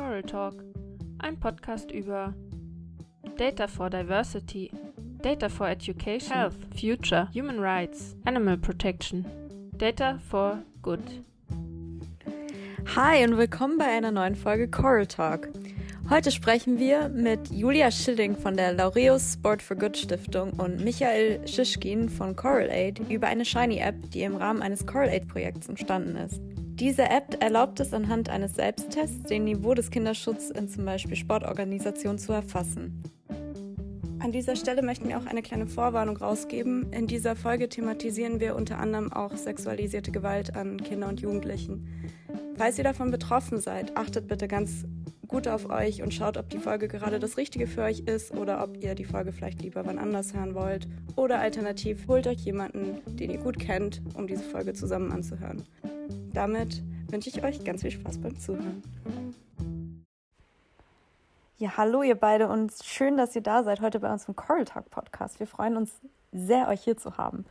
Coral Talk, ein Podcast über Data for Diversity, Data for Education, Health, Future, Human Rights, Animal Protection, Data for Good. Hi und willkommen bei einer neuen Folge Coral Talk. Heute sprechen wir mit Julia Schilling von der Laureus Sport for Good Stiftung und Michael Schischkin von Coral Aid über eine Shiny App, die im Rahmen eines Coral Aid Projekts entstanden ist. Diese App erlaubt es anhand eines Selbsttests, den Niveau des Kinderschutzes in zum Beispiel Sportorganisationen zu erfassen. An dieser Stelle möchten wir auch eine kleine Vorwarnung rausgeben. In dieser Folge thematisieren wir unter anderem auch sexualisierte Gewalt an Kindern und Jugendlichen. Falls ihr davon betroffen seid, achtet bitte ganz gut auf euch und schaut, ob die Folge gerade das Richtige für euch ist oder ob ihr die Folge vielleicht lieber wann anders hören wollt. Oder alternativ holt euch jemanden, den ihr gut kennt, um diese Folge zusammen anzuhören. Damit wünsche ich euch ganz viel Spaß beim Zuhören. Ja, hallo ihr beide und schön, dass ihr da seid heute bei uns im Coral Talk Podcast. Wir freuen uns sehr, euch hier zu haben.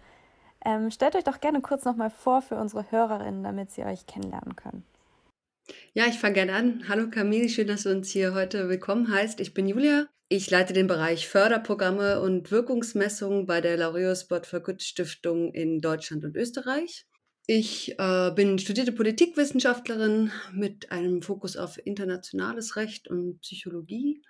Ähm, stellt euch doch gerne kurz nochmal vor für unsere Hörerinnen, damit sie euch kennenlernen können. Ja, ich fange gerne an. Hallo Camille, schön, dass du uns hier heute willkommen heißt. Ich bin Julia. Ich leite den Bereich Förderprogramme und Wirkungsmessungen bei der Laureus Sport for Good Stiftung in Deutschland und Österreich. Ich äh, bin studierte Politikwissenschaftlerin mit einem Fokus auf internationales Recht und Psychologie.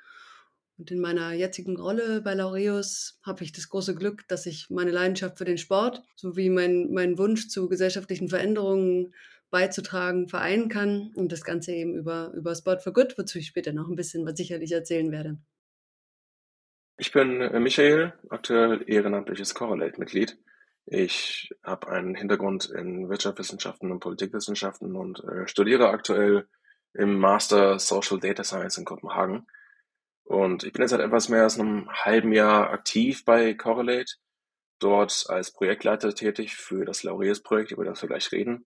Und in meiner jetzigen Rolle bei Laureus habe ich das große Glück, dass ich meine Leidenschaft für den Sport sowie mein, meinen Wunsch zu gesellschaftlichen Veränderungen beizutragen vereinen kann. Und das Ganze eben über, über Sport for Good, wozu ich später noch ein bisschen was sicherlich erzählen werde. Ich bin äh, Michael, aktuell ehrenamtliches Correlate-Mitglied ich habe einen Hintergrund in Wirtschaftswissenschaften und Politikwissenschaften und äh, studiere aktuell im Master Social Data Science in Kopenhagen. Und ich bin jetzt seit etwas mehr als einem halben Jahr aktiv bei Correlate, dort als Projektleiter tätig für das Laureus-Projekt, über das wir gleich reden.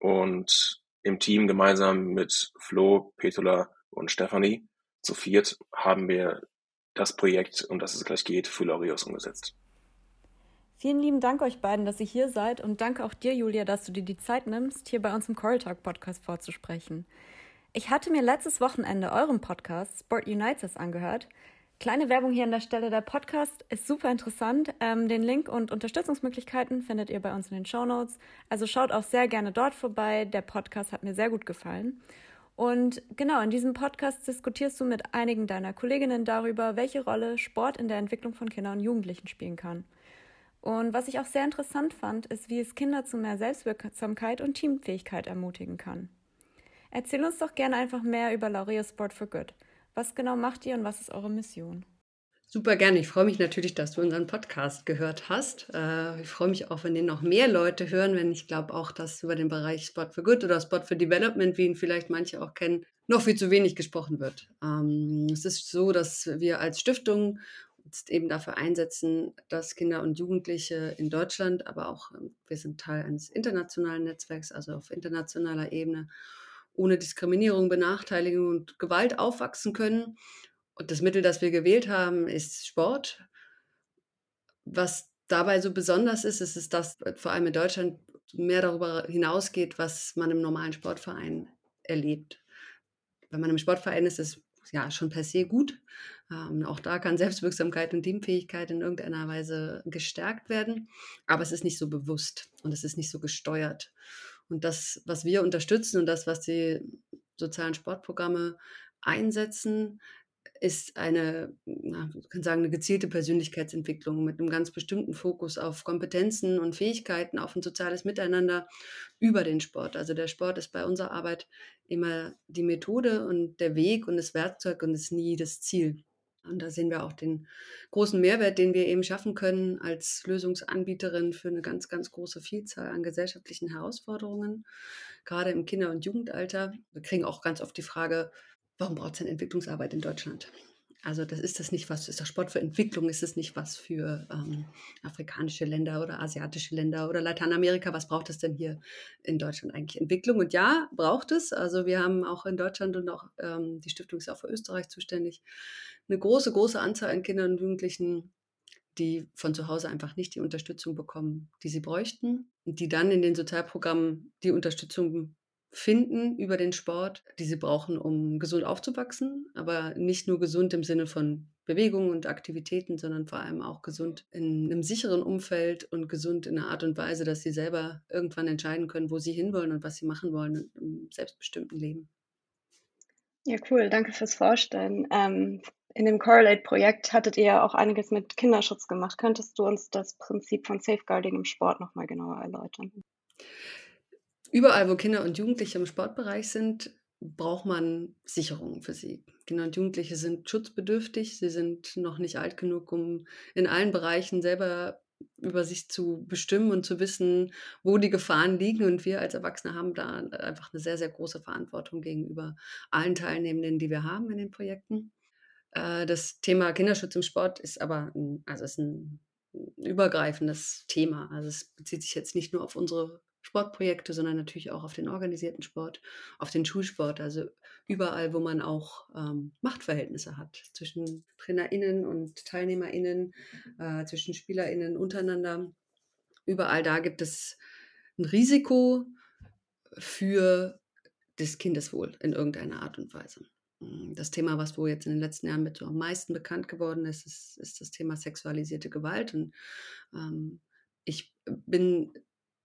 Und im Team gemeinsam mit Flo, Petula und Stefanie zu viert haben wir das Projekt, um das es gleich geht, für Laureus umgesetzt. Vielen lieben Dank euch beiden, dass ihr hier seid und danke auch dir, Julia, dass du dir die Zeit nimmst, hier bei uns im Coral Talk Podcast vorzusprechen. Ich hatte mir letztes Wochenende euren Podcast Sport Unites angehört. Kleine Werbung hier an der Stelle. Der Podcast ist super interessant. Ähm, den Link und Unterstützungsmöglichkeiten findet ihr bei uns in den Show Notes. Also schaut auch sehr gerne dort vorbei. Der Podcast hat mir sehr gut gefallen. Und genau, in diesem Podcast diskutierst du mit einigen deiner Kolleginnen darüber, welche Rolle Sport in der Entwicklung von Kindern und Jugendlichen spielen kann. Und was ich auch sehr interessant fand, ist, wie es Kinder zu mehr Selbstwirksamkeit und Teamfähigkeit ermutigen kann. Erzähl uns doch gerne einfach mehr über Laurea Sport for Good. Was genau macht ihr und was ist eure Mission? Super gerne. Ich freue mich natürlich, dass du unseren Podcast gehört hast. Äh, ich freue mich auch, wenn den noch mehr Leute hören, wenn ich glaube auch, dass über den Bereich Sport for Good oder Sport for Development, wie ihn vielleicht manche auch kennen, noch viel zu wenig gesprochen wird. Ähm, es ist so, dass wir als Stiftung jetzt eben dafür einsetzen, dass Kinder und Jugendliche in Deutschland, aber auch ähm, wir sind Teil eines internationalen Netzwerks, also auf internationaler Ebene, ohne Diskriminierung, Benachteiligung und Gewalt aufwachsen können. Und das Mittel, das wir gewählt haben, ist Sport. Was dabei so besonders ist, ist, dass vor allem in Deutschland mehr darüber hinausgeht, was man im normalen Sportverein erlebt. Wenn man im Sportverein ist, ist es ja schon per se gut. Ähm, auch da kann Selbstwirksamkeit und Teamfähigkeit in irgendeiner Weise gestärkt werden, aber es ist nicht so bewusst und es ist nicht so gesteuert. Und das, was wir unterstützen und das, was die sozialen Sportprogramme einsetzen, ist eine, ich kann sagen, eine gezielte Persönlichkeitsentwicklung mit einem ganz bestimmten Fokus auf Kompetenzen und Fähigkeiten, auf ein soziales Miteinander über den Sport. Also der Sport ist bei unserer Arbeit immer die Methode und der Weg und das Werkzeug und ist nie das Ziel. Und da sehen wir auch den großen Mehrwert, den wir eben schaffen können als Lösungsanbieterin für eine ganz, ganz große Vielzahl an gesellschaftlichen Herausforderungen, gerade im Kinder- und Jugendalter. Wir kriegen auch ganz oft die Frage, warum braucht es denn Entwicklungsarbeit in Deutschland? Also das ist das nicht was, ist das Sport für Entwicklung, ist es nicht was für ähm, afrikanische Länder oder asiatische Länder oder Lateinamerika, was braucht es denn hier in Deutschland eigentlich? Entwicklung und ja, braucht es. Also wir haben auch in Deutschland und auch ähm, die Stiftung ist auch für Österreich zuständig, eine große, große Anzahl an Kindern und Jugendlichen, die von zu Hause einfach nicht die Unterstützung bekommen, die sie bräuchten und die dann in den Sozialprogrammen die Unterstützung finden über den Sport, die sie brauchen, um gesund aufzuwachsen, aber nicht nur gesund im Sinne von Bewegung und Aktivitäten, sondern vor allem auch gesund in einem sicheren Umfeld und gesund in einer Art und Weise, dass sie selber irgendwann entscheiden können, wo sie hinwollen und was sie machen wollen im selbstbestimmten Leben. Ja, cool. Danke fürs Vorstellen. Ähm, in dem Correlate-Projekt hattet ihr ja auch einiges mit Kinderschutz gemacht. Könntest du uns das Prinzip von Safeguarding im Sport nochmal genauer erläutern? Überall, wo Kinder und Jugendliche im Sportbereich sind, braucht man Sicherungen für sie. Kinder und Jugendliche sind schutzbedürftig. Sie sind noch nicht alt genug, um in allen Bereichen selber über sich zu bestimmen und zu wissen, wo die Gefahren liegen. Und wir als Erwachsene haben da einfach eine sehr, sehr große Verantwortung gegenüber allen Teilnehmenden, die wir haben in den Projekten. Äh, das Thema Kinderschutz im Sport ist aber ein, also ist ein übergreifendes Thema. Also es bezieht sich jetzt nicht nur auf unsere Sportprojekte, sondern natürlich auch auf den organisierten Sport, auf den Schulsport, also überall, wo man auch ähm, Machtverhältnisse hat zwischen TrainerInnen und TeilnehmerInnen, äh, zwischen SpielerInnen untereinander. Überall da gibt es ein Risiko für das Kindeswohl in irgendeiner Art und Weise. Hm, das Thema, was wohl jetzt in den letzten Jahren mit so am meisten bekannt geworden ist, ist, ist das Thema sexualisierte Gewalt. Und ähm, ich bin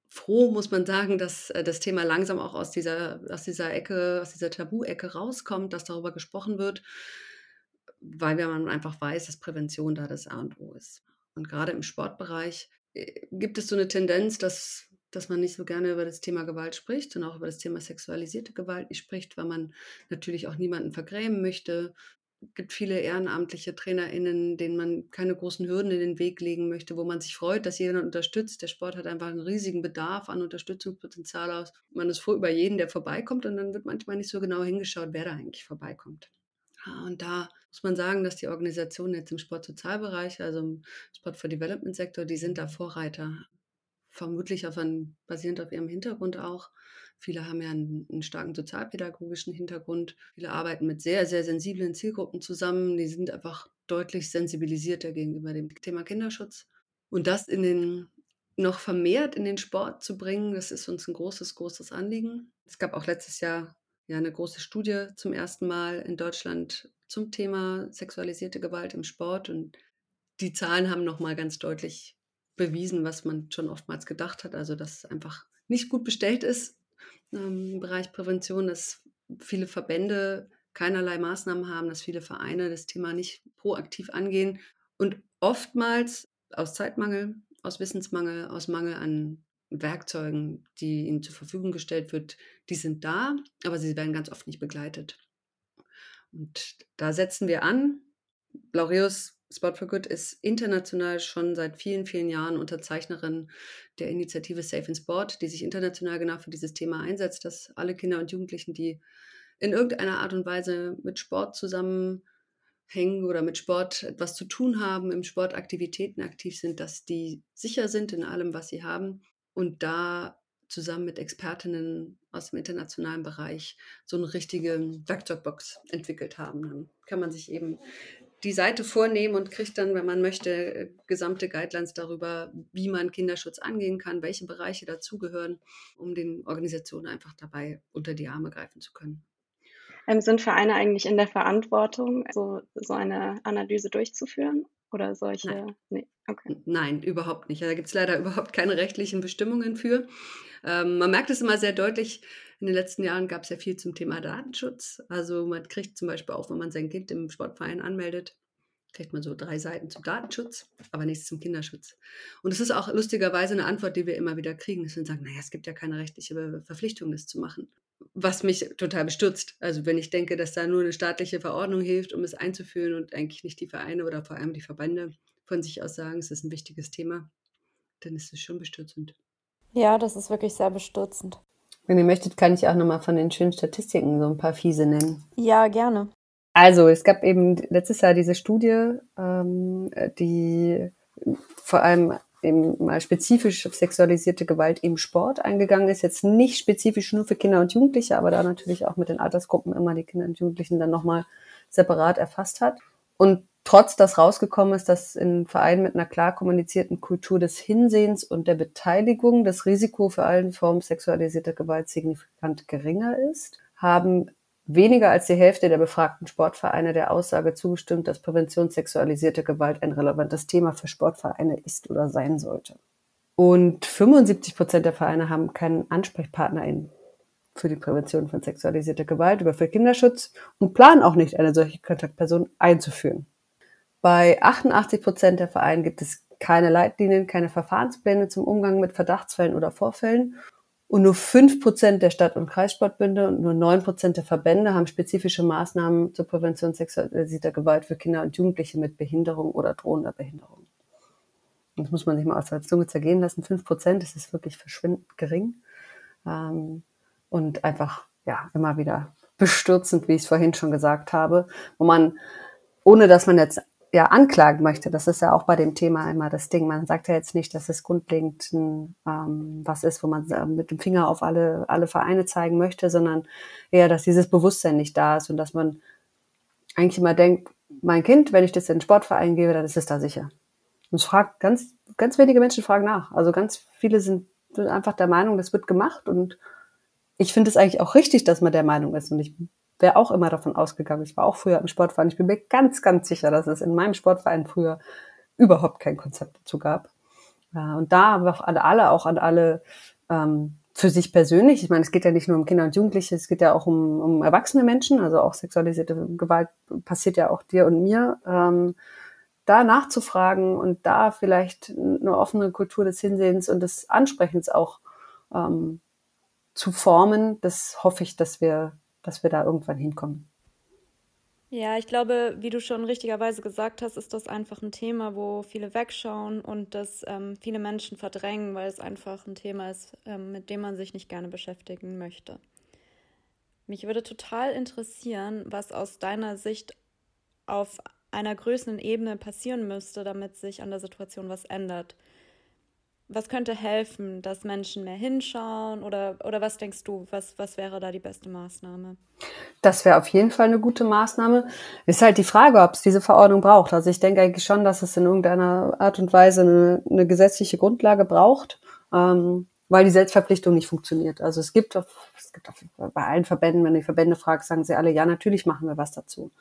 froh, muss man sagen, dass äh, das Thema langsam auch aus dieser, aus dieser Ecke, aus dieser Tabu-Ecke rauskommt, dass darüber gesprochen wird, weil man einfach weiß, dass Prävention da das A und O ist. Und gerade im Sportbereich äh, gibt es so eine Tendenz, dass, dass man nicht so gerne über das Thema Gewalt spricht und auch über das Thema sexualisierte Gewalt nicht spricht, weil man natürlich auch niemanden vergrämen möchte, gibt viele ehrenamtliche TrainerInnen, denen man keine großen Hürden in den Weg legen möchte, wo man sich freut, dass jeder unterstützt. Der Sport hat einfach einen riesigen Bedarf an Unterstützungspotenzial aus. Man ist froh über jeden, der vorbeikommt und dann wird manchmal nicht so genau hingeschaut, wer da eigentlich vorbeikommt. Und da muss man sagen, dass die Organisationen jetzt im Sportsozialbereich, also im Sport for Development Sektor, die sind da Vorreiter. Vermutlich auf einen, basierend auf ihrem Hintergrund auch. Viele haben ja einen, einen, starken sozialpädagogischen Hintergrund. Viele arbeiten mit sehr, sehr sensiblen Zielgruppen zusammen. Die sind einfach deutlich sensibilisierter gegenüber dem Thema Kinderschutz. Und das in den noch vermehrt in den Sport zu bringen, das ist uns ein großes, großes Anliegen. Es gab auch letztes Jahr ja eine große Studie zum ersten Mal in Deutschland zum Thema sexualisierte Gewalt im Sport und die Zahlen haben noch mal ganz deutlich bewiesen, was man schon oftmals gedacht hat, also dass es einfach nicht gut bestellt ist im Bereich Prävention, dass viele Verbände keinerlei Maßnahmen haben, dass viele Vereine das Thema nicht proaktiv angehen und oftmals aus Zeitmangel, aus Wissensmangel, aus Mangel an Werkzeugen, die ihnen zur Verfügung gestellt wird, die sind da, aber sie werden ganz oft nicht begleitet. Und da setzen wir an. Laureus Sport for Good ist international schon seit vielen, vielen Jahren Unterzeichnerin der Initiative Safe in Sport, die sich international genau für dieses Thema einsetzt, dass alle Kinder und Jugendlichen, die in irgendeiner Art und Weise mit Sport zusammenhängen oder mit Sport etwas zu tun haben, im Sportaktivitäten aktiv sind, dass die sicher sind in allem, was sie haben und da zusammen mit Expertinnen aus dem internationalen Bereich so eine richtige Werkzeugbox entwickelt haben. Dann kann man sich eben die Seite vornehmen und kriegt dann, wenn man möchte, äh, gesamte Guidelines darüber, wie man Kinderschutz angehen kann, welche Bereiche dazugehören, um den Organisationen einfach dabei unter die Arme greifen zu können. Ähm, sind Vereine eigentlich in der Verantwortung, so, so eine Analyse durchzuführen? Oder solche? Nein, nee. okay. Nein überhaupt nicht. Da gibt es leider überhaupt keine rechtlichen Bestimmungen für. Ähm, man merkt es immer sehr deutlich, in den letzten Jahren gab es ja viel zum Thema Datenschutz. Also man kriegt zum Beispiel auch, wenn man sein Kind im Sportverein anmeldet, kriegt man so drei Seiten zum Datenschutz, aber nichts zum Kinderschutz. Und es ist auch lustigerweise eine Antwort, die wir immer wieder kriegen, dass wir sagen, naja, es gibt ja keine rechtliche Verpflichtung, das zu machen. Was mich total bestürzt. Also wenn ich denke, dass da nur eine staatliche Verordnung hilft, um es einzuführen und eigentlich nicht die Vereine oder vor allem die Verbände von sich aus sagen, es ist ein wichtiges Thema, dann ist es schon bestürzend. Ja, das ist wirklich sehr bestürzend. Wenn ihr möchtet, kann ich auch nochmal von den schönen Statistiken so ein paar fiese nennen. Ja, gerne. Also, es gab eben letztes Jahr diese Studie, ähm, die vor allem eben mal spezifisch auf sexualisierte Gewalt im Sport eingegangen ist. Jetzt nicht spezifisch nur für Kinder und Jugendliche, aber da natürlich auch mit den Altersgruppen immer die Kinder und Jugendlichen dann nochmal separat erfasst hat. Und trotz dass rausgekommen ist, dass in Vereinen mit einer klar kommunizierten Kultur des Hinsehens und der Beteiligung das Risiko für allen Formen sexualisierter Gewalt signifikant geringer ist, haben weniger als die Hälfte der befragten Sportvereine der Aussage zugestimmt, dass Prävention sexualisierter Gewalt ein relevantes Thema für Sportvereine ist oder sein sollte. Und 75 Prozent der Vereine haben keinen AnsprechpartnerInnen für die Prävention von sexualisierter Gewalt oder für Kinderschutz und planen auch nicht, eine solche Kontaktperson einzuführen. Bei 88 Prozent der Vereine gibt es keine Leitlinien, keine Verfahrenspläne zum Umgang mit Verdachtsfällen oder Vorfällen. Und nur 5 Prozent der Stadt- und Kreissportbünde und nur 9 Prozent der Verbände haben spezifische Maßnahmen zur Prävention sexualisierter Gewalt für Kinder und Jugendliche mit Behinderung oder drohender Behinderung. Das muss man sich mal aus der Zunge zergehen lassen. 5 Prozent, das ist wirklich verschwindend gering. Ähm, und einfach, ja, immer wieder bestürzend, wie ich es vorhin schon gesagt habe, wo man, ohne dass man jetzt ja anklagen möchte, das ist ja auch bei dem Thema immer das Ding. Man sagt ja jetzt nicht, dass es grundlegend ein, ähm, was ist, wo man mit dem Finger auf alle, alle Vereine zeigen möchte, sondern eher, dass dieses Bewusstsein nicht da ist und dass man eigentlich immer denkt, mein Kind, wenn ich das in den Sportverein gebe, dann ist es da sicher. Und es fragt ganz, ganz wenige Menschen fragen nach. Also ganz viele sind einfach der Meinung, das wird gemacht und ich finde es eigentlich auch richtig, dass man der Meinung ist. Und ich wäre auch immer davon ausgegangen. Ich war auch früher im Sportverein. Ich bin mir ganz, ganz sicher, dass es in meinem Sportverein früher überhaupt kein Konzept dazu gab. und da wir alle, alle auch an alle ähm, für sich persönlich. Ich meine, es geht ja nicht nur um Kinder und Jugendliche, es geht ja auch um, um erwachsene Menschen. Also auch sexualisierte Gewalt passiert ja auch dir und mir. Ähm, da nachzufragen und da vielleicht eine offene Kultur des Hinsehens und des Ansprechens auch ähm, zu formen, das hoffe ich, dass wir, dass wir da irgendwann hinkommen. Ja, ich glaube, wie du schon richtigerweise gesagt hast, ist das einfach ein Thema, wo viele wegschauen und das ähm, viele Menschen verdrängen, weil es einfach ein Thema ist, ähm, mit dem man sich nicht gerne beschäftigen möchte. Mich würde total interessieren, was aus deiner Sicht auf einer größeren Ebene passieren müsste, damit sich an der Situation was ändert. Was könnte helfen, dass Menschen mehr hinschauen oder, oder was denkst du, was, was wäre da die beste Maßnahme? Das wäre auf jeden Fall eine gute Maßnahme. Ist halt die Frage, ob es diese Verordnung braucht. Also ich denke eigentlich schon, dass es in irgendeiner Art und Weise eine, eine gesetzliche Grundlage braucht, ähm, weil die Selbstverpflichtung nicht funktioniert. Also es gibt, es gibt bei allen Verbänden, wenn du die Verbände fragst, sagen sie alle, ja, natürlich machen wir was dazu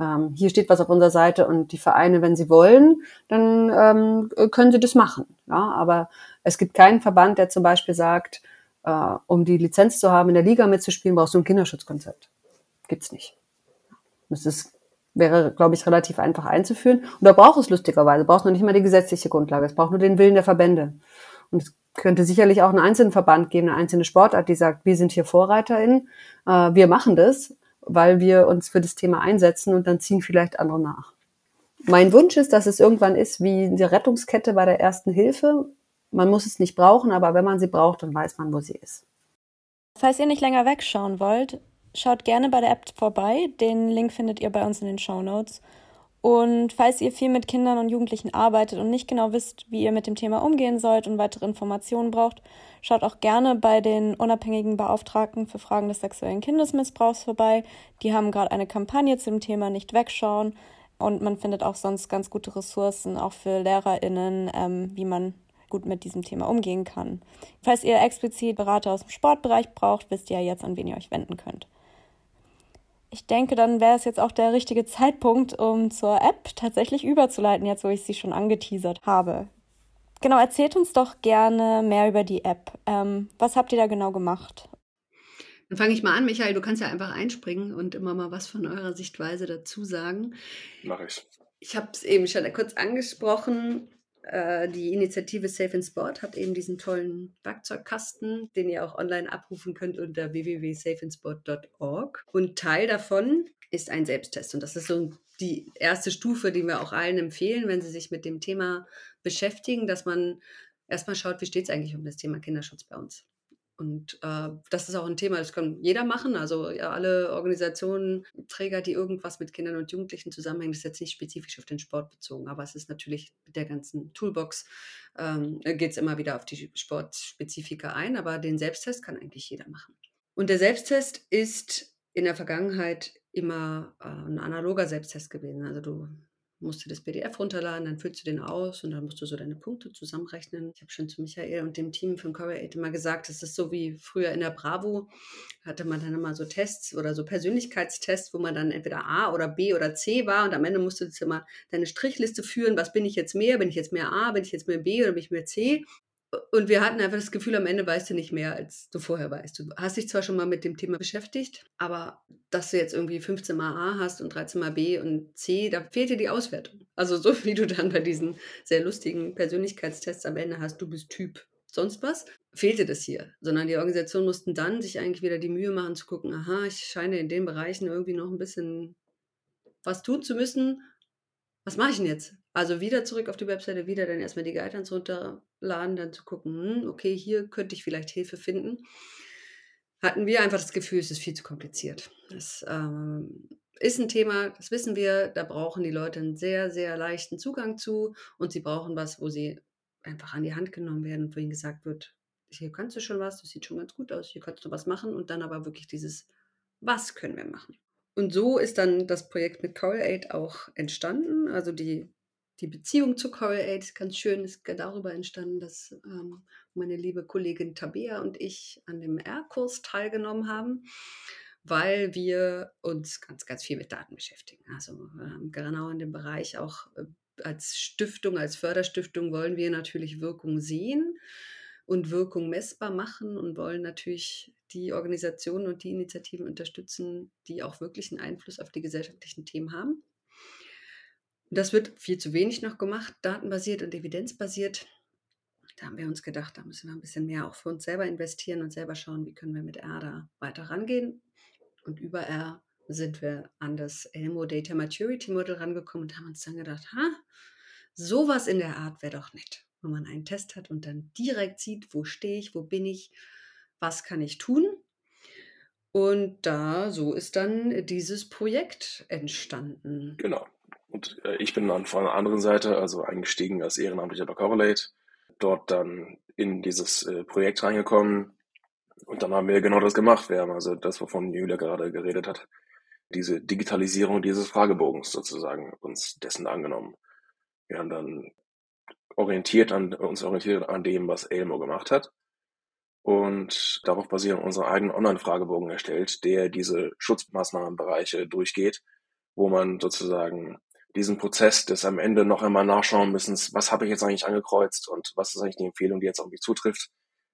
ähm, hier steht was auf unserer Seite und die Vereine, wenn sie wollen, dann ähm, können sie das machen. Ja? Aber es gibt keinen Verband, der zum Beispiel sagt, äh, um die Lizenz zu haben, in der Liga mitzuspielen, brauchst du ein Kinderschutzkonzept. Gibt's nicht. Das ist, wäre, glaube ich, relativ einfach einzuführen. Und da braucht es lustigerweise, braucht noch nicht mal die gesetzliche Grundlage. Es braucht nur den Willen der Verbände. Und es könnte sicherlich auch einen einzelnen Verband geben, eine einzelne Sportart, die sagt, wir sind hier VorreiterInnen, äh, wir machen das weil wir uns für das Thema einsetzen und dann ziehen vielleicht andere nach. Mein Wunsch ist, dass es irgendwann ist wie die Rettungskette bei der ersten Hilfe. Man muss es nicht brauchen, aber wenn man sie braucht, dann weiß man, wo sie ist. Falls ihr nicht länger wegschauen wollt, schaut gerne bei der App vorbei. Den Link findet ihr bei uns in den Show Notes. Und falls ihr viel mit Kindern und Jugendlichen arbeitet und nicht genau wisst, wie ihr mit dem Thema umgehen sollt und weitere Informationen braucht, schaut auch gerne bei den unabhängigen Beauftragten für Fragen des sexuellen Kindesmissbrauchs vorbei. Die haben gerade eine Kampagne zum Thema Nicht wegschauen und man findet auch sonst ganz gute Ressourcen, auch für LehrerInnen, ähm, wie man gut mit diesem Thema umgehen kann. Falls ihr explizit Berater aus dem Sportbereich braucht, wisst ihr ja jetzt, an wen ihr euch wenden könnt ich denke, dann wäre es jetzt auch der richtige Zeitpunkt, um zur App tatsächlich überzuleiten, jetzt wo ich sie schon angeteasert habe. Genau, erzählt uns doch gerne mehr über die App. Ähm, was habt ihr da genau gemacht? Dann fange ich mal an, Michael. Du kannst ja einfach einspringen und immer mal was von eurer Sichtweise dazu sagen. Mach ich. Ich habe es eben schon kurz angesprochen. Äh, die Initiative Safe in Sport hat eben diesen tollen Werkzeugkasten, den ihr auch online abrufen könnt unter www.safeinsport.org. Und Teil davon ist ein Selbsttest. Und das ist so die erste Stufe, die wir auch allen empfehlen, wenn sie sich mit dem Thema beschäftigen, dass man erstmal schaut, wie steht es eigentlich um das Thema Kinderschutz bei uns. Und äh, das ist auch ein Thema, das kann jeder machen. Also ja, alle Organisationen, Träger, die irgendwas mit Kindern und Jugendlichen zusammenhängen, das ist jetzt nicht spezifisch auf den Sport bezogen, aber es ist natürlich mit der ganzen Toolbox, ähm, geht es immer wieder auf die Sportspezifika ein, aber den Selbsttest kann eigentlich jeder machen. Und der Selbsttest ist in der Vergangenheit immer äh, ein analoger Selbsttest gewesen. Also du musst du das PDF runterladen, dann füllst du den aus und dann musst du so deine Punkte zusammenrechnen. Ich habe schon zu Michael und dem Team von Core 8 immer gesagt, es ist so wie früher in der Bravo, hatte man dann immer so Tests oder so Persönlichkeitstests, wo man dann entweder A oder B oder C war und am Ende musst du jetzt immer deine Strichliste führen, was bin ich jetzt mehr, bin ich jetzt mehr A, bin ich jetzt mehr B oder bin ich mehr C und wir hatten einfach das Gefühl, am Ende weißt du nicht mehr, als du vorher weißt. Du hast dich zwar schon mal mit dem Thema beschäftigt, aber dass du jetzt irgendwie 15 mal A hast und 13 mal B und C, da fehlt dir die Auswertung. Also so wie du dann bei diesen sehr lustigen Persönlichkeitstests am Ende hast, du bist Typ sonst was, fehlte das hier. Sondern die Organisationen mussten dann sich eigentlich wieder die Mühe machen zu gucken, aha, ich scheine in den Bereichen irgendwie noch ein bisschen was tun zu müssen. Was mache ich denn jetzt? Also wieder zurück auf die Webseite, wieder dann erstmal die Guidelines runterladen, dann zu gucken, hm, okay, hier könnte ich vielleicht Hilfe finden. Hatten wir einfach das Gefühl, es ist viel zu kompliziert. Das ähm, ist ein Thema, das wissen wir, da brauchen die Leute einen sehr, sehr leichten Zugang zu und sie brauchen was, wo sie einfach an die Hand genommen werden wo ihnen gesagt wird, hier kannst du schon was, das sieht schon ganz gut aus, hier kannst du was machen und dann aber wirklich dieses, was können wir machen? Und so ist dann das Projekt mit Coral Aid auch entstanden. Also die die Beziehung zu Coral Aid ist ganz schön, ist darüber entstanden, dass ähm, meine liebe Kollegin Tabea und ich an dem R-Kurs teilgenommen haben, weil wir uns ganz, ganz viel mit Daten beschäftigen. Also ähm, genau in dem Bereich auch äh, als Stiftung, als Förderstiftung wollen wir natürlich Wirkung sehen und Wirkung messbar machen und wollen natürlich die Organisationen und die Initiativen unterstützen, die auch wirklich einen Einfluss auf die gesellschaftlichen Themen haben. Das wird viel zu wenig noch gemacht, datenbasiert und evidenzbasiert. Da haben wir uns gedacht, da müssen wir ein bisschen mehr auch für uns selber investieren und selber schauen, wie können wir mit R da weiter rangehen. Und über R sind wir an das Elmo Data Maturity Model rangekommen und haben uns dann gedacht, ha, sowas in der Art wäre doch nett, wenn man einen Test hat und dann direkt sieht, wo stehe ich, wo bin ich, was kann ich tun. Und da, so ist dann dieses Projekt entstanden. Genau. Und äh, ich bin dann von der anderen Seite, also eingestiegen als Ehrenamtlicher bei Correlate, dort dann in dieses äh, Projekt reingekommen. Und dann haben wir genau das gemacht. Wir haben also das, wovon Julia gerade geredet hat, diese Digitalisierung dieses Fragebogens sozusagen uns dessen angenommen. Wir haben dann orientiert an, uns orientiert an dem, was Elmo gemacht hat. Und darauf basierend unseren eigenen Online-Fragebogen erstellt, der diese Schutzmaßnahmenbereiche durchgeht, wo man sozusagen diesen Prozess des am Ende noch einmal nachschauen müssen, was habe ich jetzt eigentlich angekreuzt und was ist eigentlich die Empfehlung, die jetzt auf mich zutrifft.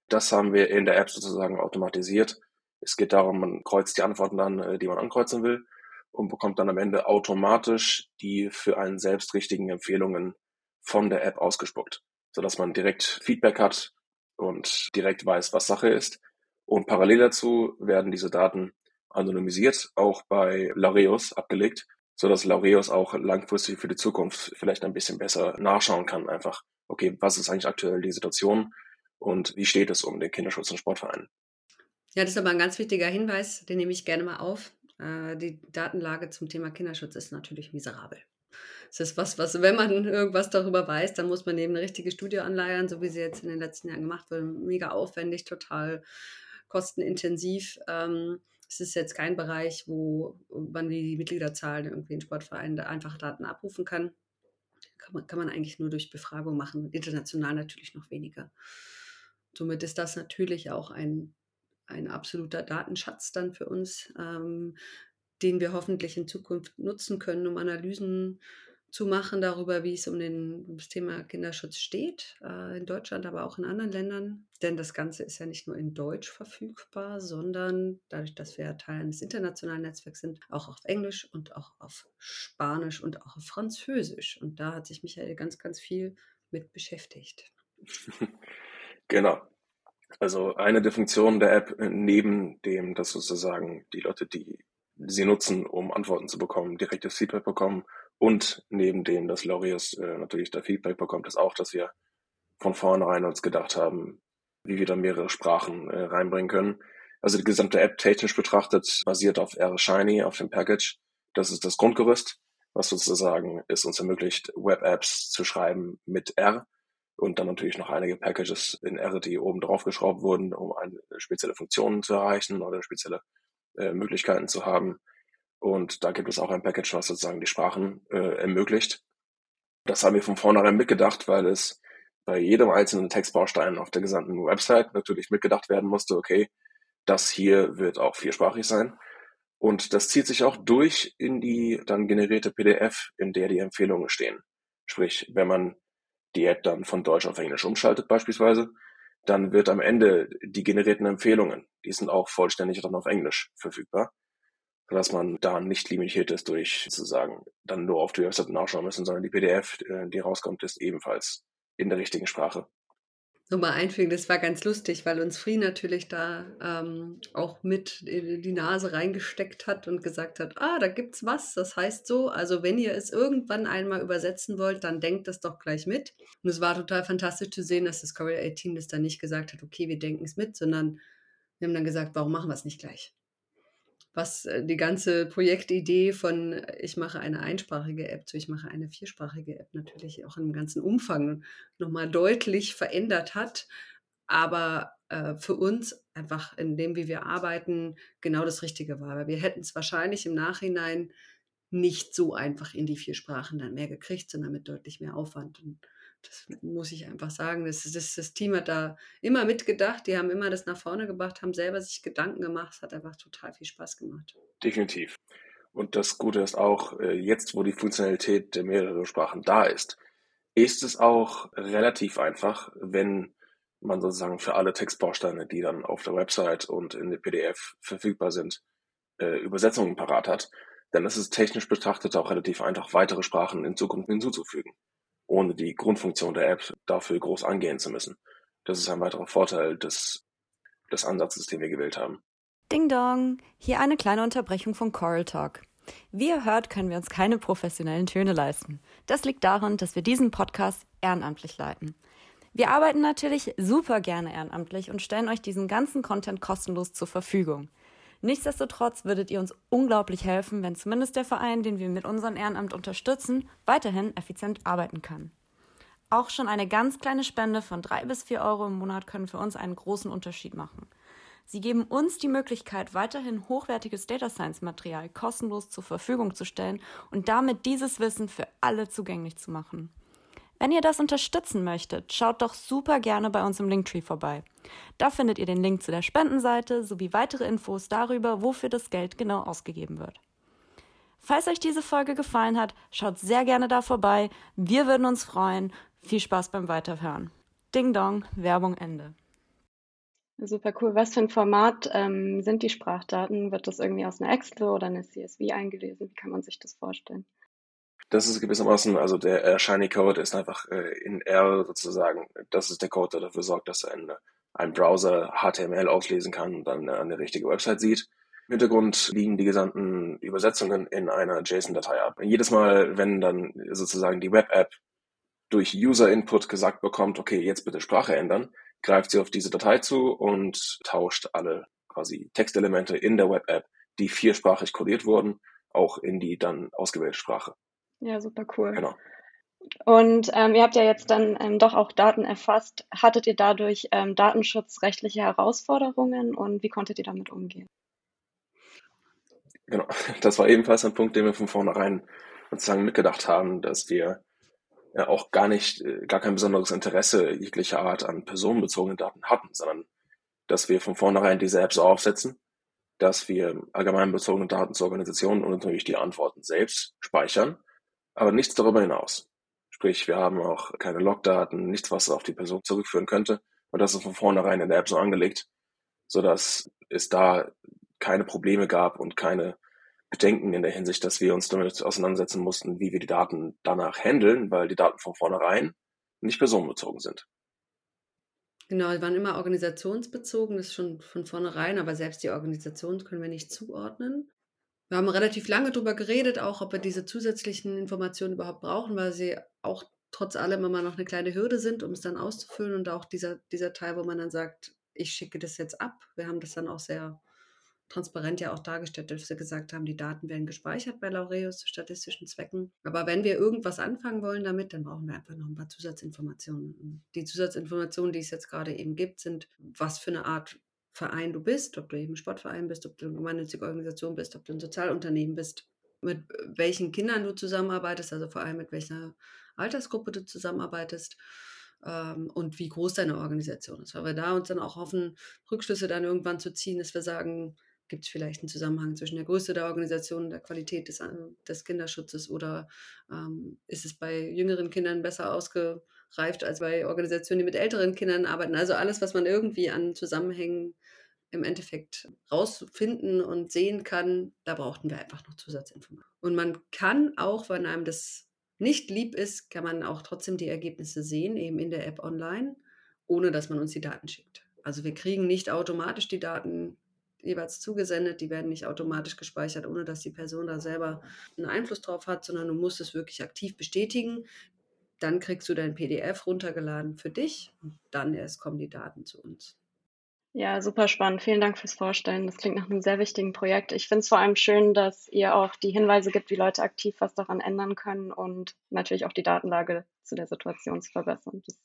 Das haben wir in der App sozusagen automatisiert. Es geht darum, man kreuzt die Antworten dann, äh, die man ankreuzen will und bekommt dann am Ende automatisch die für einen selbst richtigen Empfehlungen von der App ausgespuckt, sodass man direkt Feedback hat und direkt weiß, was Sache ist. Und parallel dazu werden diese Daten anonymisiert, auch bei Laureus abgelegt, so dass Laureus auch langfristig für die Zukunft vielleicht ein bisschen besser nachschauen kann. Einfach, okay, was ist eigentlich aktuell die Situation und wie steht es um den Kinderschutz und Sportverein? Ja, das ist aber ein ganz wichtiger Hinweis, den nehme ich gerne mal auf. Äh, die Datenlage zum Thema Kinderschutz ist natürlich miserabel. Das ist was, was, wenn man irgendwas darüber weiß, dann muss man eben eine richtige Studie anleiern, so wie sie jetzt in den letzten Jahren gemacht wurde. Mega aufwendig, total kostenintensiv. Ähm, es ist jetzt kein Bereich, wo man die Mitgliederzahlen irgendwie in Sportvereinen einfach Daten abrufen kann. Kann man, kann man eigentlich nur durch Befragung machen, international natürlich noch weniger. Somit ist das natürlich auch ein, ein absoluter Datenschatz dann für uns, ähm, den wir hoffentlich in Zukunft nutzen können, um Analysen zu machen darüber, wie es um, den, um das Thema Kinderschutz steht, äh, in Deutschland, aber auch in anderen Ländern. Denn das Ganze ist ja nicht nur in Deutsch verfügbar, sondern dadurch, dass wir Teil eines internationalen Netzwerks sind, auch auf Englisch und auch auf Spanisch und auch auf Französisch. Und da hat sich Michael ganz, ganz viel mit beschäftigt. Genau. Also eine der Funktionen der App neben dem, dass sozusagen die Leute, die sie nutzen, um Antworten zu bekommen, direktes Feedback bekommen und neben dem, dass Laureus äh, natürlich da Feedback bekommt, ist auch, dass wir von vornherein uns gedacht haben, wie wir da mehrere Sprachen äh, reinbringen können. Also die gesamte App technisch betrachtet basiert auf R Shiny, auf dem Package. Das ist das Grundgerüst, was sozusagen es uns ermöglicht, Web-Apps zu schreiben mit R und dann natürlich noch einige Packages in R, die oben drauf geschraubt wurden, um eine spezielle Funktionen zu erreichen oder spezielle äh, Möglichkeiten zu haben. Und da gibt es auch ein Package, was sozusagen die Sprachen äh, ermöglicht. Das haben wir von vornherein mitgedacht, weil es bei jedem einzelnen Textbaustein auf der gesamten Website natürlich mitgedacht werden musste, okay, das hier wird auch viersprachig sein. Und das zieht sich auch durch in die dann generierte PDF, in der die Empfehlungen stehen. Sprich, wenn man die App dann von Deutsch auf Englisch umschaltet beispielsweise, dann wird am Ende die generierten Empfehlungen, die sind auch vollständig dann auf Englisch verfügbar, sodass man da nicht limitiert ist durch sozusagen dann nur auf die Website nachschauen müssen, sondern die PDF, äh, die rauskommt, ist ebenfalls in der richtigen Sprache nochmal einfügen, das war ganz lustig, weil uns Free natürlich da ähm, auch mit in die Nase reingesteckt hat und gesagt hat, ah, da gibt's was, das heißt so, also wenn ihr es irgendwann einmal übersetzen wollt, dann denkt das doch gleich mit. Und es war total fantastisch zu sehen, dass das Courier 18 das dann nicht gesagt hat, okay, wir denken es mit, sondern wir haben dann gesagt, warum machen wir es nicht gleich? Was äh, die ganze Projektidee von äh, ich mache eine einsprachige App zu ich mache eine viersprachige App natürlich auch im ganzen Umfang nochmal deutlich verändert hat. Aber äh, für uns einfach in dem, wie wir arbeiten, genau das Richtige war. Weil wir hätten es wahrscheinlich im Nachhinein nicht so einfach in die vier Sprachen dann mehr gekriegt, sondern mit deutlich mehr Aufwand. Und das muss ich einfach sagen. Das, das, das Team hat da immer mitgedacht, die haben immer das nach vorne gebracht, haben selber sich Gedanken gemacht. Es hat einfach total viel Spaß gemacht. Definitiv. Und das Gute ist auch, äh, jetzt wo die Funktionalität der mehreren Sprachen da ist, ist es auch relativ einfach, wenn man sozusagen für alle Textbausteine, die dann auf der Website und in der PDF verfügbar sind, äh, Übersetzungen parat hat, dann ist es technisch betrachtet auch relativ einfach, weitere Sprachen in Zukunft hinzuzufügen ohne die Grundfunktion der App dafür groß angehen zu müssen. Das ist ein weiterer Vorteil des, des Ansatzes, den wir gewählt haben. Ding Dong! Hier eine kleine Unterbrechung von Coral Talk. Wie ihr hört, können wir uns keine professionellen Töne leisten. Das liegt daran, dass wir diesen Podcast ehrenamtlich leiten. Wir arbeiten natürlich super gerne ehrenamtlich und stellen euch diesen ganzen Content kostenlos zur Verfügung. Nichtsdestotrotz würdet ihr uns unglaublich helfen, wenn zumindest der Verein, den wir mit unserem Ehrenamt unterstützen, weiterhin effizient arbeiten kann. Auch schon eine ganz kleine Spende von drei bis vier Euro im Monat können für uns einen großen Unterschied machen. Sie geben uns die Möglichkeit, weiterhin hochwertiges Data Science Material kostenlos zur Verfügung zu stellen und damit dieses Wissen für alle zugänglich zu machen. Wenn ihr das unterstützen möchtet, schaut doch super gerne bei uns im Linktree vorbei. Da findet ihr den Link zu der Spendenseite sowie weitere Infos darüber, wofür das Geld genau ausgegeben wird. Falls euch diese Folge gefallen hat, schaut sehr gerne da vorbei. Wir würden uns freuen. Viel Spaß beim Weiterhören. Ding Dong, Werbung Ende. Super cool. Was für ein Format ähm, sind die Sprachdaten? Wird das irgendwie aus einer Excel oder einer CSV eingelesen? Wie kann man sich das vorstellen? Das ist gewissermaßen, also der äh, Shiny Code ist einfach äh, in R sozusagen. Das ist der Code, der dafür sorgt, dass ein, ein Browser HTML auslesen kann und dann eine richtige Website sieht. Im Hintergrund liegen die gesamten Übersetzungen in einer JSON-Datei ab. Jedes Mal, wenn dann sozusagen die Web-App durch User-Input gesagt bekommt, okay, jetzt bitte Sprache ändern, greift sie auf diese Datei zu und tauscht alle quasi Textelemente in der Web-App, die viersprachig codiert wurden, auch in die dann ausgewählte Sprache. Ja, super cool. Genau. Und ähm, ihr habt ja jetzt dann ähm, doch auch Daten erfasst. Hattet ihr dadurch ähm, datenschutzrechtliche Herausforderungen und wie konntet ihr damit umgehen? Genau, das war ebenfalls ein Punkt, den wir von vornherein sozusagen mitgedacht haben, dass wir ja auch gar nicht, äh, gar kein besonderes Interesse jeglicher Art an personenbezogenen Daten hatten, sondern dass wir von vornherein diese Apps so aufsetzen, dass wir allgemein bezogene Daten zur Organisation und natürlich die Antworten selbst speichern aber nichts darüber hinaus. Sprich, wir haben auch keine Logdaten, nichts, was auf die Person zurückführen könnte. Und das ist von vornherein in der App so angelegt, sodass es da keine Probleme gab und keine Bedenken in der Hinsicht, dass wir uns damit auseinandersetzen mussten, wie wir die Daten danach handeln, weil die Daten von vornherein nicht personenbezogen sind. Genau, die waren immer organisationsbezogen, das ist schon von vornherein, aber selbst die Organisation können wir nicht zuordnen. Wir haben relativ lange darüber geredet, auch ob wir diese zusätzlichen Informationen überhaupt brauchen, weil sie auch trotz allem immer noch eine kleine Hürde sind, um es dann auszufüllen. Und auch dieser, dieser Teil, wo man dann sagt, ich schicke das jetzt ab. Wir haben das dann auch sehr transparent ja auch dargestellt, dass wir gesagt haben, die Daten werden gespeichert bei Laureus zu statistischen Zwecken. Aber wenn wir irgendwas anfangen wollen damit, dann brauchen wir einfach noch ein paar Zusatzinformationen. Die Zusatzinformationen, die es jetzt gerade eben gibt, sind, was für eine Art Verein du bist, ob du eben Sportverein bist, ob du eine gemeinnützige Organisation bist, ob du ein Sozialunternehmen bist, mit welchen Kindern du zusammenarbeitest, also vor allem mit welcher Altersgruppe du zusammenarbeitest ähm, und wie groß deine Organisation ist. Weil wir da uns dann auch hoffen, Rückschlüsse dann irgendwann zu ziehen, dass wir sagen, gibt es vielleicht einen Zusammenhang zwischen der Größe der Organisation der Qualität des, äh, des Kinderschutzes oder ähm, ist es bei jüngeren Kindern besser ausgereift als bei Organisationen, die mit älteren Kindern arbeiten? Also alles, was man irgendwie an Zusammenhängen im Endeffekt rausfinden und sehen kann, da brauchten wir einfach noch Zusatzinformationen. Und man kann auch, wenn einem das nicht lieb ist, kann man auch trotzdem die Ergebnisse sehen, eben in der App online, ohne dass man uns die Daten schickt. Also wir kriegen nicht automatisch die Daten jeweils zugesendet, die werden nicht automatisch gespeichert, ohne dass die Person da selber einen Einfluss drauf hat, sondern du musst es wirklich aktiv bestätigen. Dann kriegst du dein PDF runtergeladen für dich und dann erst kommen die Daten zu uns. Ja, super spannend. Vielen Dank fürs Vorstellen. Das klingt nach einem sehr wichtigen Projekt. Ich finde es vor allem schön, dass ihr auch die Hinweise gibt, wie Leute aktiv was daran ändern können und natürlich auch die Datenlage zu der Situation zu verbessern. Das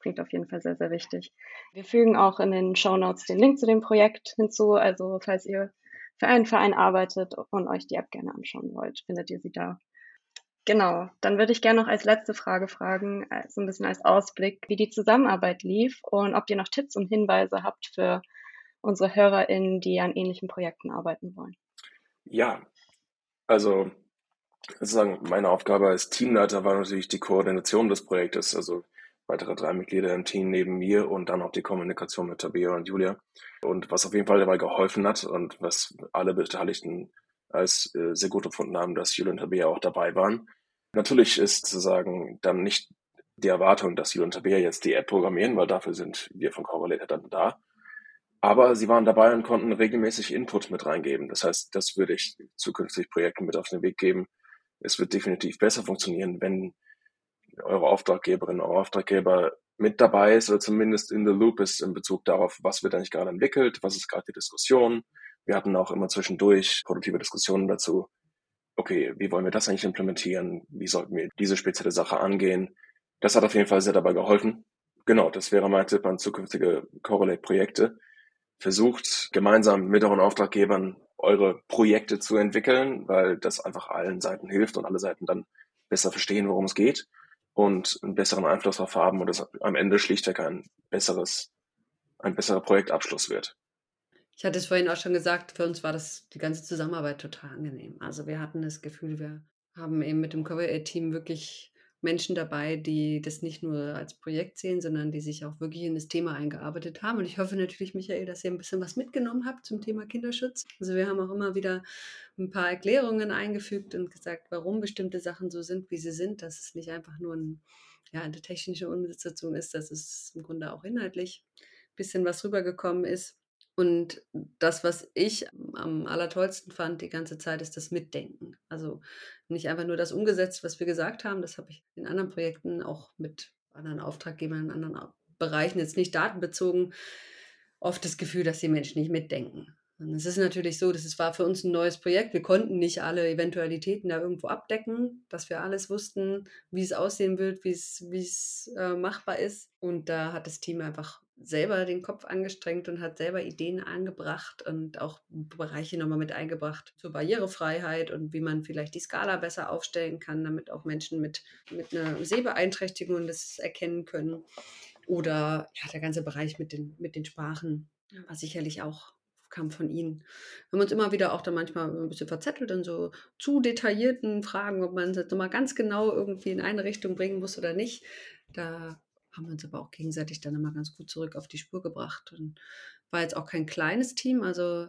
klingt auf jeden Fall sehr, sehr wichtig. Wir fügen auch in den Show Notes den Link zu dem Projekt hinzu. Also falls ihr für einen Verein arbeitet und euch die App gerne anschauen wollt, findet ihr sie da. Genau, dann würde ich gerne noch als letzte Frage fragen, äh, so ein bisschen als Ausblick, wie die Zusammenarbeit lief und ob ihr noch Tipps und Hinweise habt für unsere HörerInnen, die an ähnlichen Projekten arbeiten wollen. Ja, also sozusagen meine Aufgabe als Teamleiter war natürlich die Koordination des Projektes, also weitere drei Mitglieder im Team neben mir und dann auch die Kommunikation mit Tabea und Julia. Und was auf jeden Fall dabei geholfen hat und was alle Beteiligten als äh, sehr gut empfunden haben, dass Julian und Tabea auch dabei waren. Natürlich ist sozusagen dann nicht die Erwartung, dass Julian und Tabea jetzt die App programmieren, weil dafür sind wir von Correlator dann da. Aber sie waren dabei und konnten regelmäßig Input mit reingeben. Das heißt, das würde ich zukünftig Projekten mit auf den Weg geben. Es wird definitiv besser funktionieren, wenn eure Auftraggeberin, eure Auftraggeber mit dabei ist oder zumindest in the loop ist in Bezug darauf, was wird eigentlich gerade entwickelt, was ist gerade die Diskussion, wir hatten auch immer zwischendurch produktive Diskussionen dazu, okay, wie wollen wir das eigentlich implementieren? Wie sollten wir diese spezielle Sache angehen? Das hat auf jeden Fall sehr dabei geholfen. Genau, das wäre mein Tipp an zukünftige Correlate-Projekte. Versucht gemeinsam mit euren Auftraggebern eure Projekte zu entwickeln, weil das einfach allen Seiten hilft und alle Seiten dann besser verstehen, worum es geht und einen besseren Einfluss darauf haben und es am Ende schlichtweg ein besseres, ein besserer Projektabschluss wird. Ich hatte es vorhin auch schon gesagt, für uns war das die ganze Zusammenarbeit total angenehm. Also wir hatten das Gefühl, wir haben eben mit dem Cover-Team wirklich Menschen dabei, die das nicht nur als Projekt sehen, sondern die sich auch wirklich in das Thema eingearbeitet haben. Und ich hoffe natürlich, Michael, dass ihr ein bisschen was mitgenommen habt zum Thema Kinderschutz. Also wir haben auch immer wieder ein paar Erklärungen eingefügt und gesagt, warum bestimmte Sachen so sind, wie sie sind, dass es nicht einfach nur ein, ja, eine technische Umsetzung ist, dass es im Grunde auch inhaltlich ein bisschen was rübergekommen ist. Und das, was ich am allertollsten fand die ganze Zeit, ist das Mitdenken. Also nicht einfach nur das umgesetzt, was wir gesagt haben. Das habe ich in anderen Projekten auch mit anderen Auftraggebern in anderen Bereichen, jetzt nicht datenbezogen, oft das Gefühl, dass die Menschen nicht mitdenken. Und es ist natürlich so, dass es war für uns ein neues Projekt. Wir konnten nicht alle Eventualitäten da irgendwo abdecken, dass wir alles wussten, wie es aussehen wird, wie es, wie es äh, machbar ist. Und da hat das Team einfach selber den Kopf angestrengt und hat selber Ideen angebracht und auch Bereiche nochmal mit eingebracht zur Barrierefreiheit und wie man vielleicht die Skala besser aufstellen kann, damit auch Menschen mit, mit einer Sehbeeinträchtigung das erkennen können. Oder ja, der ganze Bereich mit den, mit den Sprachen war sicherlich auch kam von Ihnen. Wir haben uns immer wieder auch da manchmal ein bisschen verzettelt in so zu detaillierten Fragen, ob man es jetzt nochmal ganz genau irgendwie in eine Richtung bringen muss oder nicht. Da haben wir uns aber auch gegenseitig dann immer ganz gut zurück auf die Spur gebracht. Und war jetzt auch kein kleines Team, also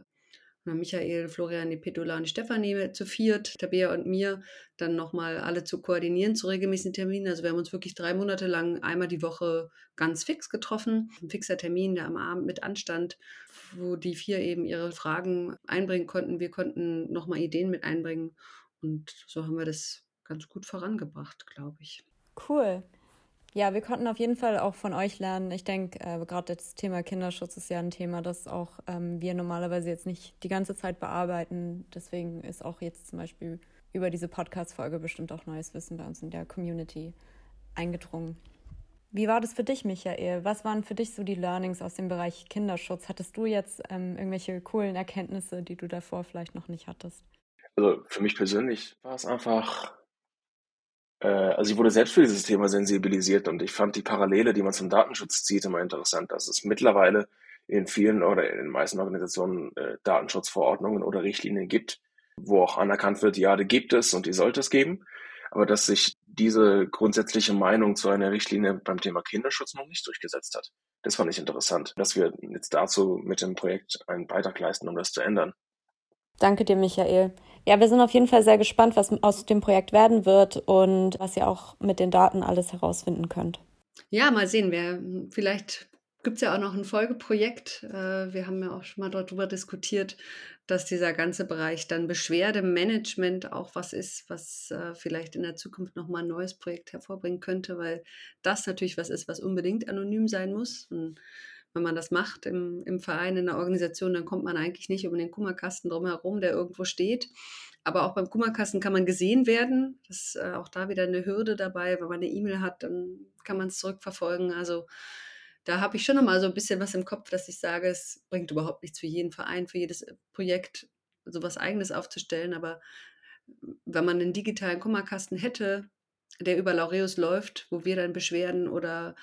Michael, Florian, die Petula und die Stefanie zu viert, Tabea und mir, dann nochmal alle zu koordinieren zu regelmäßigen Terminen. Also wir haben uns wirklich drei Monate lang einmal die Woche ganz fix getroffen. Ein fixer Termin, der am Abend mit anstand, wo die vier eben ihre Fragen einbringen konnten. Wir konnten nochmal Ideen mit einbringen. Und so haben wir das ganz gut vorangebracht, glaube ich. Cool. Ja, wir konnten auf jeden Fall auch von euch lernen. Ich denke, äh, gerade das Thema Kinderschutz ist ja ein Thema, das auch ähm, wir normalerweise jetzt nicht die ganze Zeit bearbeiten. Deswegen ist auch jetzt zum Beispiel über diese Podcast-Folge bestimmt auch neues Wissen bei uns in der Community eingedrungen. Wie war das für dich, Michael? Was waren für dich so die Learnings aus dem Bereich Kinderschutz? Hattest du jetzt ähm, irgendwelche coolen Erkenntnisse, die du davor vielleicht noch nicht hattest? Also für mich persönlich war es einfach also ich wurde selbst für dieses Thema sensibilisiert und ich fand die Parallele, die man zum Datenschutz zieht, immer interessant, dass es mittlerweile in vielen oder in den meisten Organisationen äh, Datenschutzverordnungen oder Richtlinien gibt, wo auch anerkannt wird, ja, die gibt es und die sollte es geben, aber dass sich diese grundsätzliche Meinung zu einer Richtlinie beim Thema Kinderschutz noch nicht durchgesetzt hat. Das fand ich interessant, dass wir jetzt dazu mit dem Projekt einen Beitrag leisten, um das zu ändern. Danke dir, Michael. Ja, wir sind auf jeden Fall sehr gespannt, was aus dem Projekt werden wird und was ihr auch mit den Daten alles herausfinden könnt. Ja, mal sehen. Wir, vielleicht gibt es ja auch noch ein Folgeprojekt. Äh, wir haben ja auch schon mal darüber diskutiert, dass dieser ganze Bereich dann Beschwerdemanagement auch was ist, was äh, vielleicht in der Zukunft nochmal ein neues Projekt hervorbringen könnte, weil das natürlich was ist, was unbedingt anonym sein muss. Und wenn man das macht im, im Verein, in der Organisation, dann kommt man eigentlich nicht um den Kummerkasten drumherum, der irgendwo steht. Aber auch beim Kummerkasten kann man gesehen werden. Das ist äh, auch da wieder eine Hürde dabei. Wenn man eine E-Mail hat, dann kann man es zurückverfolgen. Also da habe ich schon noch mal so ein bisschen was im Kopf, dass ich sage, es bringt überhaupt nichts für jeden Verein, für jedes äh, Projekt so was Eigenes aufzustellen. Aber wenn man einen digitalen Kummerkasten hätte, der über Laureus läuft, wo wir dann Beschwerden oder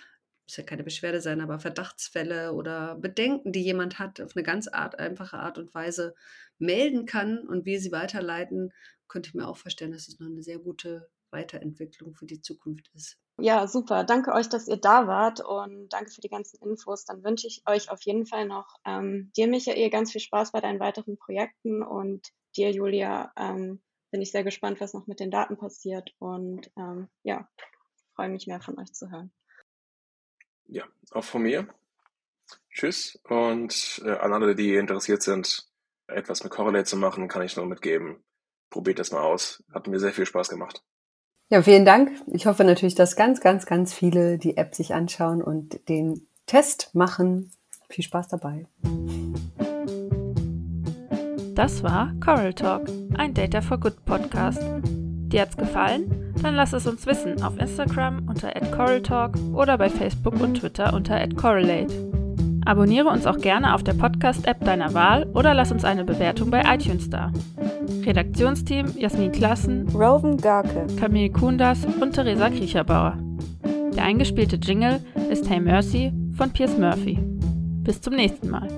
muss ja keine Beschwerde sein, aber Verdachtsfälle oder Bedenken, die jemand hat, auf eine ganz Art, einfache Art und Weise melden kann und wir sie weiterleiten, könnte ich mir auch vorstellen, dass es noch eine sehr gute Weiterentwicklung für die Zukunft ist. Ja, super. Danke euch, dass ihr da wart und danke für die ganzen Infos. Dann wünsche ich euch auf jeden Fall noch ähm, dir, Michael, ganz viel Spaß bei deinen weiteren Projekten und dir, Julia, ähm, bin ich sehr gespannt, was noch mit den Daten passiert und ähm, ja, freue mich mehr von euch zu hören ja, auch von mir. Tschüss. Und äh, an alle, die interessiert sind, etwas mit Correlate zu machen, kann ich nur mitgeben. Probiert das mal aus. Hat mir sehr viel Spaß gemacht. Ja, vielen Dank. Ich hoffe natürlich, dass ganz, ganz, ganz viele die App sich anschauen und den Test machen. Viel Spaß dabei. Das war Coral Talk, ein Data for Good Podcast. Dir hat's gefallen? Dann lass es uns wissen auf Instagram unter @coraltalk oder bei Facebook und Twitter unter @correlate. Abonniere uns auch gerne auf der Podcast-App deiner Wahl oder lass uns eine Bewertung bei iTunes da. Redaktionsteam Jasmin Klassen, Roven Garke, Camille Kundas und Theresa Kriecherbauer. Der eingespielte Jingle ist Hey Mercy von Piers Murphy. Bis zum nächsten Mal.